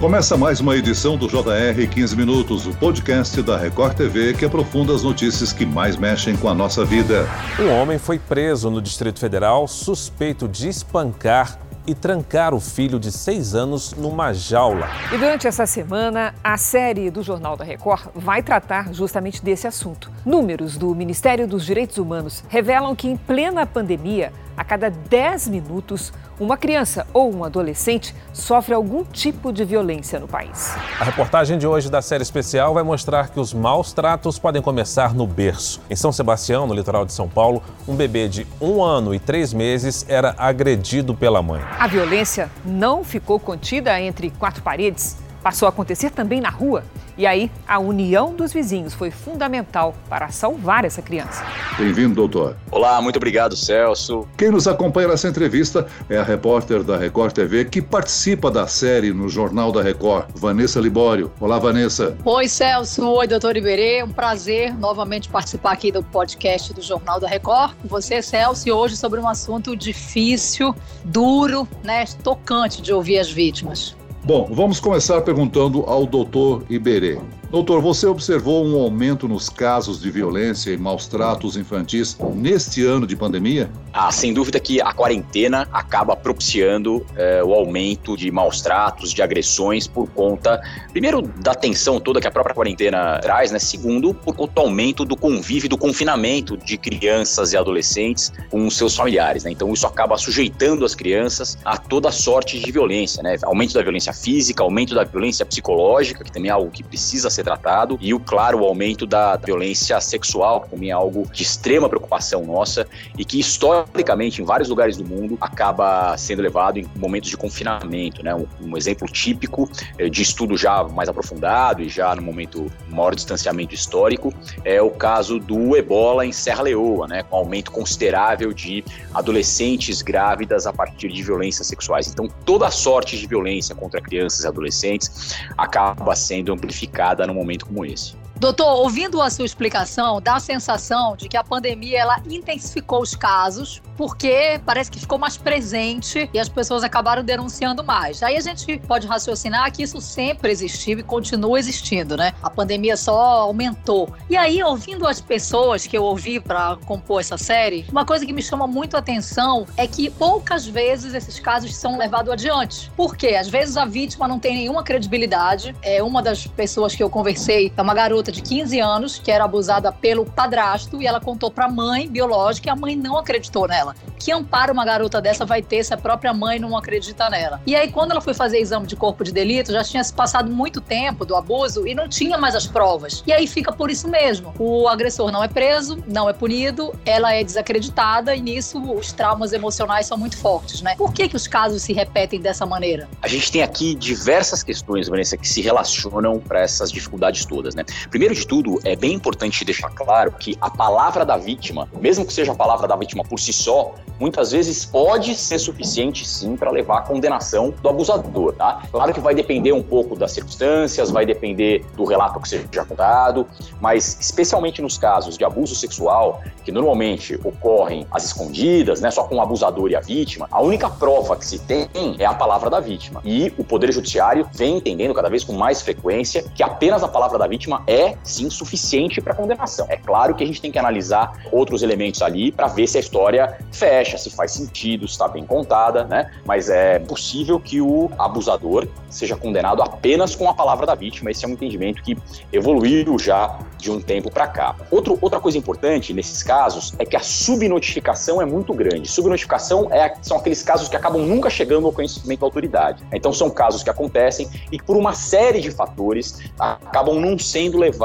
Começa mais uma edição do JR 15 Minutos, o podcast da Record TV que aprofunda as notícias que mais mexem com a nossa vida. Um homem foi preso no Distrito Federal suspeito de espancar e trancar o filho de seis anos numa jaula. E durante essa semana, a série do Jornal da Record vai tratar justamente desse assunto. Números do Ministério dos Direitos Humanos revelam que, em plena pandemia, a cada 10 minutos, uma criança ou um adolescente sofre algum tipo de violência no país. A reportagem de hoje da série especial vai mostrar que os maus tratos podem começar no berço. Em São Sebastião, no litoral de São Paulo, um bebê de um ano e três meses era agredido pela mãe. A violência não ficou contida entre quatro paredes, passou a acontecer também na rua. E aí, a união dos vizinhos foi fundamental para salvar essa criança. Bem-vindo, doutor. Olá, muito obrigado, Celso. Quem nos acompanha nessa entrevista é a repórter da Record TV que participa da série no Jornal da Record, Vanessa Libório. Olá, Vanessa. Oi, Celso. Oi, doutor Iberê. Um prazer novamente participar aqui do podcast do Jornal da Record com você, Celso, e hoje sobre um assunto difícil, duro, né, tocante de ouvir as vítimas. Bom, vamos começar perguntando ao doutor Iberê. Doutor, você observou um aumento nos casos de violência e maus tratos infantis neste ano de pandemia? Ah, sem dúvida que a quarentena acaba propiciando é, o aumento de maus tratos, de agressões por conta, primeiro, da tensão toda que a própria quarentena traz, né? Segundo, por conta do aumento do convívio, do confinamento de crianças e adolescentes com seus familiares, né? Então isso acaba sujeitando as crianças a toda sorte de violência, né? Aumento da violência física, aumento da violência psicológica, que também é algo que precisa ser ser tratado, e o, claro, o aumento da violência sexual, que também é algo de extrema preocupação nossa e que historicamente em vários lugares do mundo acaba sendo levado em momentos de confinamento, né? Um, exemplo típico eh, de estudo já mais aprofundado e já no momento maior distanciamento histórico é o caso do Ebola em Serra Leoa, né? Com aumento considerável de adolescentes grávidas a partir de violências sexuais. Então, toda sorte de violência contra crianças e adolescentes acaba sendo amplificada num momento como esse. Doutor, ouvindo a sua explicação, dá a sensação de que a pandemia ela intensificou os casos, porque parece que ficou mais presente e as pessoas acabaram denunciando mais. Aí a gente pode raciocinar que isso sempre existiu e continua existindo, né? A pandemia só aumentou. E aí, ouvindo as pessoas que eu ouvi para compor essa série, uma coisa que me chama muito a atenção é que poucas vezes esses casos são levados adiante. Por quê? Às vezes a vítima não tem nenhuma credibilidade. É uma das pessoas que eu conversei, é uma garota garota de 15 anos que era abusada pelo padrasto e ela contou para a mãe biológica e a mãe não acreditou nela. Que amparo uma garota dessa vai ter se a própria mãe não acredita nela? E aí, quando ela foi fazer exame de corpo de delito, já tinha se passado muito tempo do abuso e não tinha mais as provas. E aí fica por isso mesmo. O agressor não é preso, não é punido, ela é desacreditada e nisso os traumas emocionais são muito fortes, né? Por que, que os casos se repetem dessa maneira? A gente tem aqui diversas questões, Vanessa, que se relacionam para essas dificuldades todas, né? Primeiro de tudo, é bem importante deixar claro que a palavra da vítima, mesmo que seja a palavra da vítima por si só, muitas vezes pode ser suficiente sim para levar à condenação do abusador, tá? Claro que vai depender um pouco das circunstâncias, vai depender do relato que seja contado, mas especialmente nos casos de abuso sexual, que normalmente ocorrem às escondidas, né, só com o abusador e a vítima, a única prova que se tem é a palavra da vítima. E o Poder Judiciário vem entendendo cada vez com mais frequência que apenas a palavra da vítima é sim suficiente para condenação. É claro que a gente tem que analisar outros elementos ali para ver se a história fecha, se faz sentido, se está bem contada, né? Mas é possível que o abusador seja condenado apenas com a palavra da vítima. Esse é um entendimento que evoluiu já de um tempo para cá. Outro, outra coisa importante nesses casos é que a subnotificação é muito grande. Subnotificação é, são aqueles casos que acabam nunca chegando ao conhecimento da autoridade. Então são casos que acontecem e por uma série de fatores acabam não sendo levados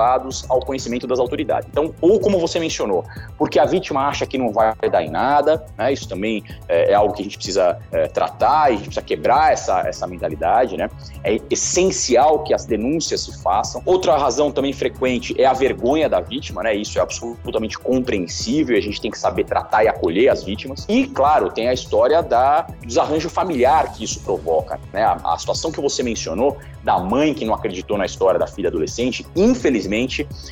ao conhecimento das autoridades. Então, ou como você mencionou, porque a vítima acha que não vai dar em nada, né? Isso também é, é algo que a gente precisa é, tratar e a gente precisa quebrar essa, essa mentalidade, né? É essencial que as denúncias se façam. Outra razão também frequente é a vergonha da vítima, né? Isso é absolutamente compreensível a gente tem que saber tratar e acolher as vítimas. E, claro, tem a história da desarranjo familiar que isso provoca, né? A, a situação que você mencionou da mãe que não acreditou na história da filha adolescente, infelizmente,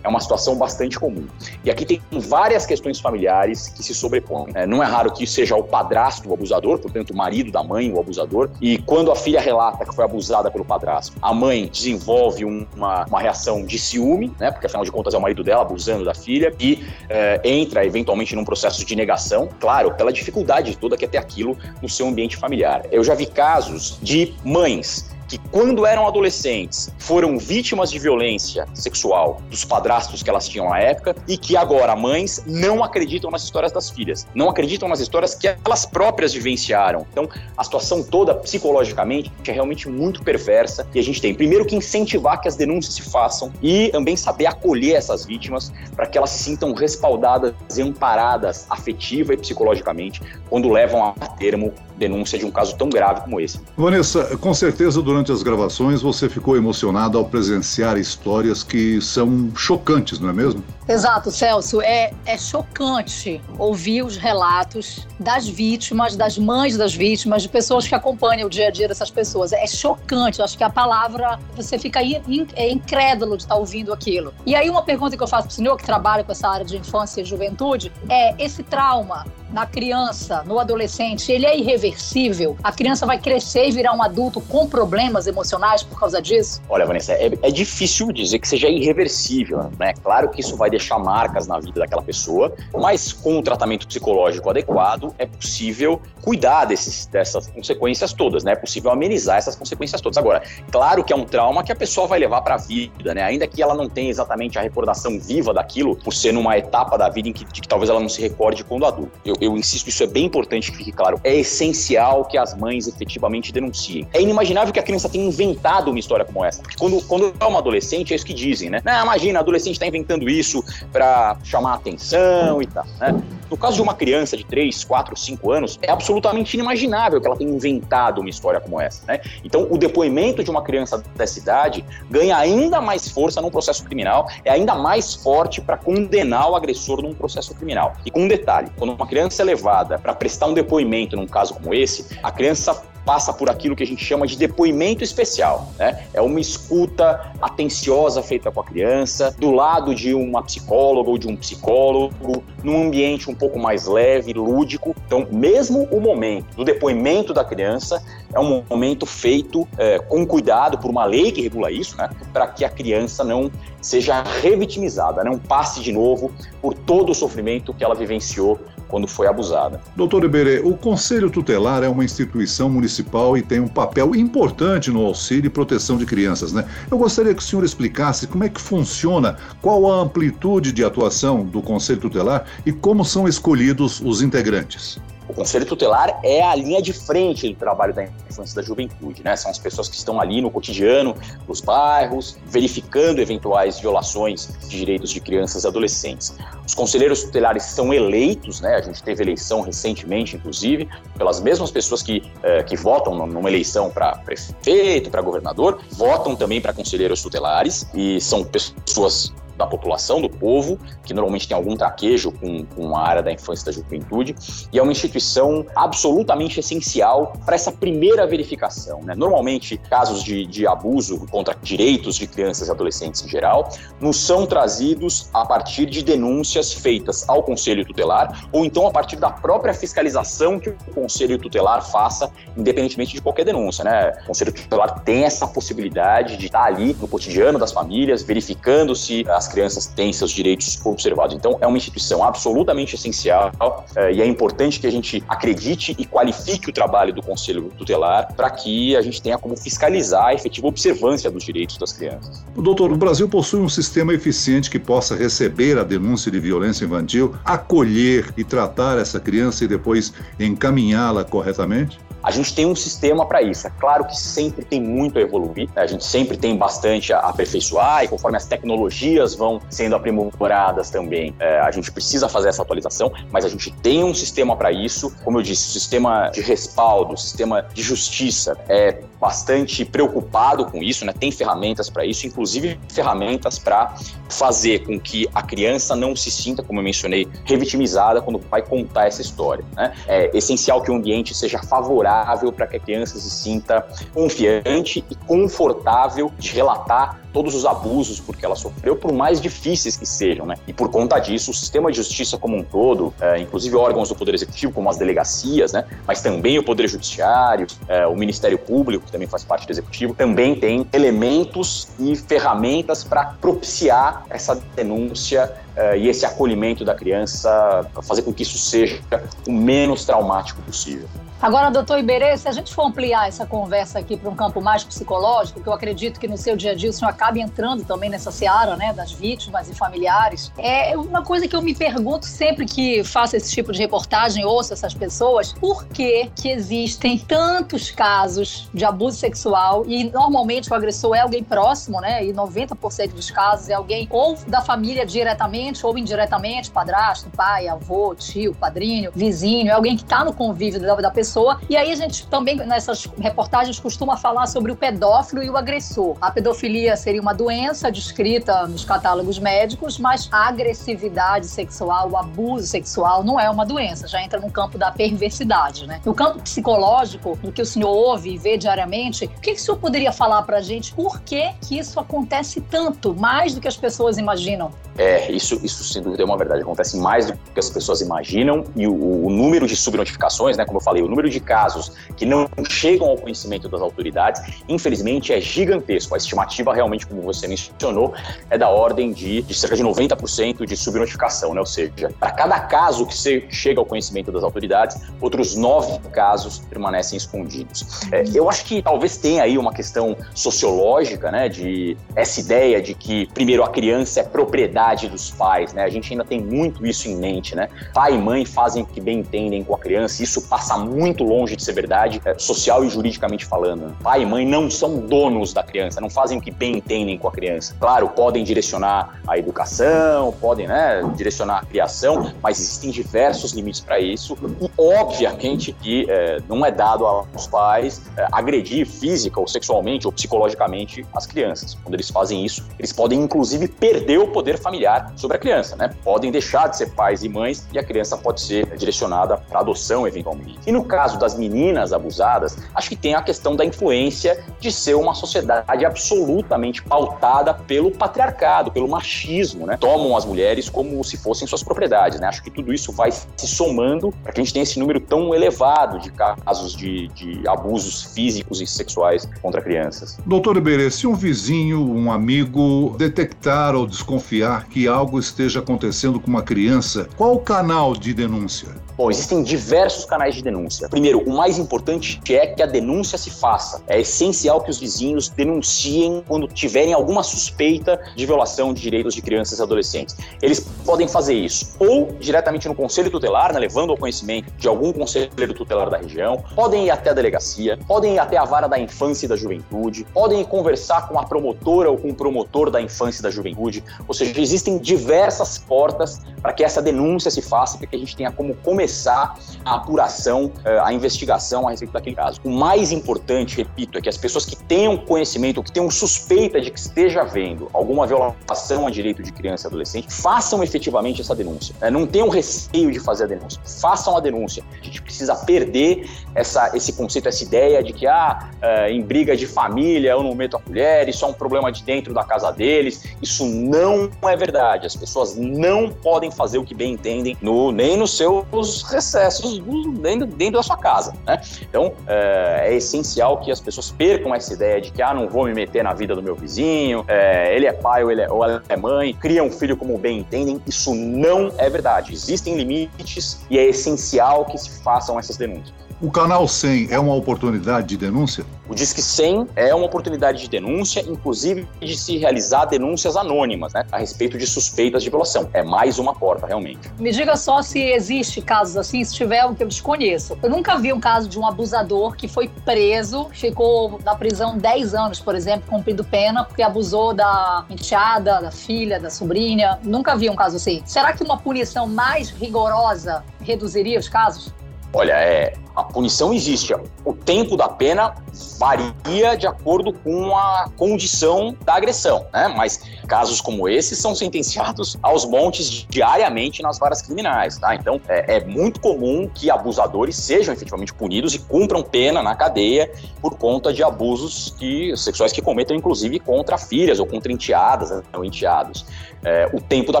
é uma situação bastante comum. E aqui tem várias questões familiares que se sobrepõem. É, não é raro que seja o padrasto o abusador, portanto, o marido da mãe o abusador, e quando a filha relata que foi abusada pelo padrasto, a mãe desenvolve uma, uma reação de ciúme, né, porque afinal de contas é o marido dela abusando da filha, e é, entra eventualmente num processo de negação, claro, pela dificuldade toda que é ter aquilo no seu ambiente familiar. Eu já vi casos de mães que, quando eram adolescentes, foram vítimas de violência sexual dos padrastos que elas tinham à época e que agora mães não acreditam nas histórias das filhas, não acreditam nas histórias que elas próprias vivenciaram. Então, a situação toda, psicologicamente, é realmente muito perversa e a gente tem, primeiro, que incentivar que as denúncias se façam e também saber acolher essas vítimas para que elas se sintam respaldadas e amparadas afetiva e psicologicamente quando levam a termo denúncia de um caso tão grave como esse. Vanessa, com certeza durante as gravações você ficou emocionada ao presenciar histórias que são chocantes, não é mesmo? Exato, Celso. É, é chocante ouvir os relatos das vítimas, das mães das vítimas, de pessoas que acompanham o dia a dia dessas pessoas. É chocante. Acho que a palavra, você fica é incrédulo de estar ouvindo aquilo. E aí, uma pergunta que eu faço para o senhor, que trabalha com essa área de infância e juventude, é: esse trauma na criança, no adolescente, ele é irreversível? A criança vai crescer e virar um adulto com problemas emocionais por causa disso? Olha, Vanessa, é, é difícil dizer que seja irreversível, né? Claro que isso vai deixar marcas na vida daquela pessoa, mas com o tratamento psicológico adequado é possível cuidar desses, dessas consequências todas, né? É possível amenizar essas consequências todas. Agora, claro que é um trauma que a pessoa vai levar para a vida, né? Ainda que ela não tenha exatamente a recordação viva daquilo, por ser numa etapa da vida em que, que talvez ela não se recorde quando adulto. Eu, eu insisto, isso é bem importante que fique claro. É essencial que as mães efetivamente denunciem. É inimaginável que a criança tenha inventado uma história como essa. Porque quando, quando é uma adolescente, é isso que dizem, né? Não, imagina, adolescente está inventando isso para chamar atenção e tal, né? No caso de uma criança de 3, 4, 5 anos, é absolutamente inimaginável que ela tenha inventado uma história como essa, né? Então, o depoimento de uma criança dessa idade ganha ainda mais força num processo criminal, é ainda mais forte para condenar o agressor num processo criminal. E com um detalhe, quando uma criança é levada para prestar um depoimento num caso como esse, a criança passa por aquilo que a gente chama de depoimento especial. Né? É uma escuta atenciosa feita com a criança, do lado de uma psicóloga ou de um psicólogo, num ambiente um pouco mais leve, lúdico. Então, mesmo o momento do depoimento da criança é um momento feito é, com cuidado por uma lei que regula isso, né? para que a criança não seja revitimizada, não passe de novo por todo o sofrimento que ela vivenciou quando foi abusada. Doutor Iberê, o Conselho Tutelar é uma instituição municipal e tem um papel importante no auxílio e proteção de crianças, né? Eu gostaria que o senhor explicasse como é que funciona, qual a amplitude de atuação do Conselho Tutelar e como são escolhidos os integrantes. O Conselho Tutelar é a linha de frente do trabalho da infância da juventude, né? São as pessoas que estão ali no cotidiano dos bairros, verificando eventuais violações de direitos de crianças e adolescentes. Os conselheiros tutelares são eleitos, né? A gente teve eleição recentemente, inclusive, pelas mesmas pessoas que, eh, que votam numa eleição para prefeito, para governador, votam também para conselheiros tutelares e são pessoas da população, do povo, que normalmente tem algum traquejo com, com a área da infância e da juventude, e é uma instituição absolutamente essencial para essa primeira verificação. Né? Normalmente, casos de, de abuso contra direitos de crianças e adolescentes em geral nos são trazidos a partir de denúncias feitas ao Conselho Tutelar ou então a partir da própria fiscalização que o Conselho Tutelar faça, independentemente de qualquer denúncia. Né? O Conselho Tutelar tem essa possibilidade de estar ali no cotidiano das famílias, verificando se as crianças têm seus direitos observados. Então, é uma instituição absolutamente essencial é, e é importante que a gente acredite e qualifique o trabalho do Conselho Tutelar para que a gente tenha como fiscalizar a efetiva observância dos direitos das crianças. Doutor, o Brasil possui um sistema eficiente que possa receber a denúncia de violência infantil, acolher e tratar essa criança e depois encaminhá-la corretamente? A gente tem um sistema para isso. É claro que sempre tem muito a evoluir, né? a gente sempre tem bastante a aperfeiçoar e conforme as tecnologias vão sendo aprimoradas também, é, a gente precisa fazer essa atualização, mas a gente tem um sistema para isso. Como eu disse, o sistema de respaldo, o sistema de justiça é bastante preocupado com isso, né? Tem ferramentas para isso, inclusive ferramentas para fazer com que a criança não se sinta, como eu mencionei, revitimizada quando vai contar essa história. Né? É essencial que o ambiente seja favorável para que a criança se sinta confiante e confortável de relatar todos os abusos porque ela sofreu, por mais difíceis que sejam, né? E por conta disso, o sistema de justiça como um todo, é, inclusive órgãos do Poder Executivo, como as delegacias, né? Mas também o Poder Judiciário, é, o Ministério Público, que também faz parte do Executivo, também tem elementos e ferramentas para propiciar essa denúncia uh, e esse acolhimento da criança, fazer com que isso seja o menos traumático possível. Agora, doutor Iberê, se a gente for ampliar essa conversa aqui para um campo mais psicológico, que eu acredito que no seu dia a dia o senhor acabe entrando também nessa seara, né, das vítimas e familiares, é uma coisa que eu me pergunto sempre que faço esse tipo de reportagem, ouço essas pessoas, por que que existem tantos casos de abuso sexual e normalmente o agressor é alguém próximo, né, e 90% dos casos é alguém ou da família diretamente ou indiretamente, padrasto, pai, avô, tio, padrinho, vizinho, é alguém que está no convívio da, da pessoa. E aí a gente também, nessas reportagens, costuma falar sobre o pedófilo e o agressor. A pedofilia seria uma doença descrita nos catálogos médicos, mas a agressividade sexual, o abuso sexual não é uma doença, já entra no campo da perversidade, né? No campo psicológico, do que o senhor ouve e vê diariamente, o que, que o senhor poderia falar pra gente? Por que, que isso acontece tanto, mais do que as pessoas imaginam? É, isso, isso sem dúvida é uma verdade. Acontece mais do que as pessoas imaginam e o, o número de subnotificações, né, como eu falei, o número de casos que não chegam ao conhecimento das autoridades, infelizmente, é gigantesco. A estimativa, realmente, como você mencionou, é da ordem de, de cerca de 90% de subnotificação, né? Ou seja, para cada caso que chega ao conhecimento das autoridades, outros nove casos permanecem escondidos. É, eu acho que talvez tenha aí uma questão sociológica, né, de essa ideia de que, primeiro, a criança é propriedade dos pais, né? A gente ainda tem muito isso em mente, né? Pai e mãe fazem o que bem entendem com a criança, isso passa muito longe de ser verdade, é, social e juridicamente falando. Pai e mãe não são donos da criança, não fazem o que bem entendem com a criança. Claro, podem direcionar a educação, podem, né, direcionar a criação, mas existem diversos limites para isso e, obviamente, que é, não é dado aos pais é, agredir física ou sexualmente ou psicologicamente as crianças. Quando eles fazem isso, eles podem, inclusive, perder o poder familiar sobre a criança, né? Podem deixar de ser pais e mães e a criança pode ser direcionada para adoção eventualmente. E no caso das meninas abusadas, acho que tem a questão da influência de ser uma sociedade absolutamente pautada pelo patriarcado, pelo machismo, né? Tomam as mulheres como se fossem suas propriedades, né? Acho que tudo isso vai se somando para que a gente tenha esse número tão elevado de casos de, de abusos físicos e sexuais contra crianças. Doutor Iberê, se um vizinho, um amigo detectar ou desconfiar que algo esteja acontecendo com uma criança, qual o canal de denúncia? Bom, existem diversos canais de denúncia. Primeiro, o mais importante é que a denúncia se faça. É essencial que os vizinhos denunciem quando tiverem alguma suspeita de violação de direitos de crianças e adolescentes. Eles podem fazer isso ou diretamente no conselho tutelar, né, levando ao conhecimento de algum conselheiro tutelar da região, podem ir até a delegacia, podem ir até a vara da infância e da juventude, podem conversar com a promotora ou com o promotor da infância e da juventude. Ou seja, existem diversas portas para que essa denúncia se faça, para que a gente tenha como começar começar a apuração, eh, a investigação a respeito daquele caso. O mais importante, repito, é que as pessoas que tenham conhecimento, que tenham suspeita de que esteja havendo alguma violação a direito de criança e adolescente, façam efetivamente essa denúncia. Né? Não tenham receio de fazer a denúncia, façam a denúncia. A gente precisa perder essa, esse conceito, essa ideia de que ah, eh, em briga de família eu não meto a colher, isso é um problema de dentro da casa deles. Isso não é verdade. As pessoas não podem fazer o que bem entendem no, nem nos seus recessos dentro, dentro da sua casa, né? Então, é, é, essencial que as pessoas percam essa ideia de que, ah, não vou me meter na vida do meu vizinho, é, ele é pai ou, ele é, ou ela é mãe, cria um filho como bem entendem. Isso não é verdade. Existem limites e é essencial que se façam essas denúncias. O canal 100 é uma oportunidade de denúncia? O Disque 100 é uma oportunidade de denúncia, inclusive de se realizar denúncias anônimas, né, a respeito de suspeitas de violação. É mais uma porta, realmente. Me diga só se existe casos assim, se tiver um que eu desconheço. Eu nunca vi um caso de um abusador que foi preso, ficou na prisão 10 anos, por exemplo, cumprindo pena, porque abusou da enteada, da filha, da sobrinha. Nunca vi um caso assim. Será que uma punição mais rigorosa reduziria os casos? Olha, é, a punição existe. O tempo da pena varia de acordo com a condição da agressão, né? Mas casos como esse são sentenciados aos montes diariamente nas varas criminais, tá? Então é, é muito comum que abusadores sejam efetivamente punidos e cumpram pena na cadeia por conta de abusos que, sexuais que cometam, inclusive, contra filhas ou contra enteadas né, ou enteados. É, o tempo da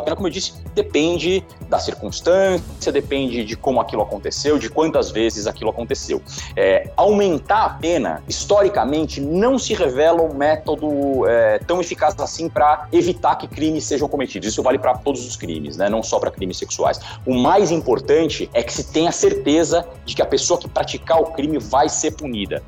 pena, como eu disse, depende da circunstância, depende de como aquilo aconteceu, de quantas vezes aquilo aconteceu. É, aumentar a pena, historicamente, não se revela um método é, tão eficaz assim para evitar que crimes sejam cometidos. Isso vale para todos os crimes, né? não só para crimes sexuais. O mais importante é que se tenha certeza de que a pessoa que praticar o crime vai ser punida.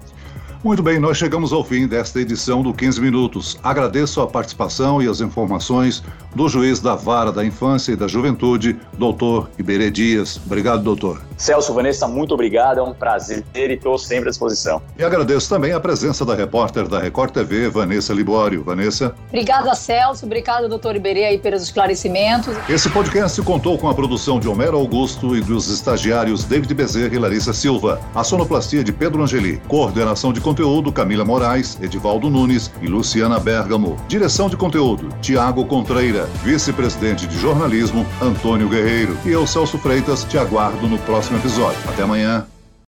Muito bem, nós chegamos ao fim desta edição do 15 Minutos. Agradeço a participação e as informações do juiz da Vara da Infância e da Juventude, doutor Iberê Dias. Obrigado, doutor. Celso, Vanessa, muito obrigado. É um prazer e estou sempre à disposição. E agradeço também a presença da repórter da Record TV, Vanessa Libório. Vanessa. Obrigada, Celso. Obrigado, doutor Iberê, aí pelos esclarecimentos. Esse podcast contou com a produção de Homero Augusto e dos estagiários David Bezerra e Larissa Silva. A sonoplastia de Pedro Angeli. Coordenação de conteúdo Camila Moraes, Edivaldo Nunes e Luciana Bergamo. Direção de conteúdo Tiago Contreira. Vice-presidente de jornalismo Antônio Guerreiro. E eu, Celso Freitas, te aguardo no próximo episódio. Até amanhã.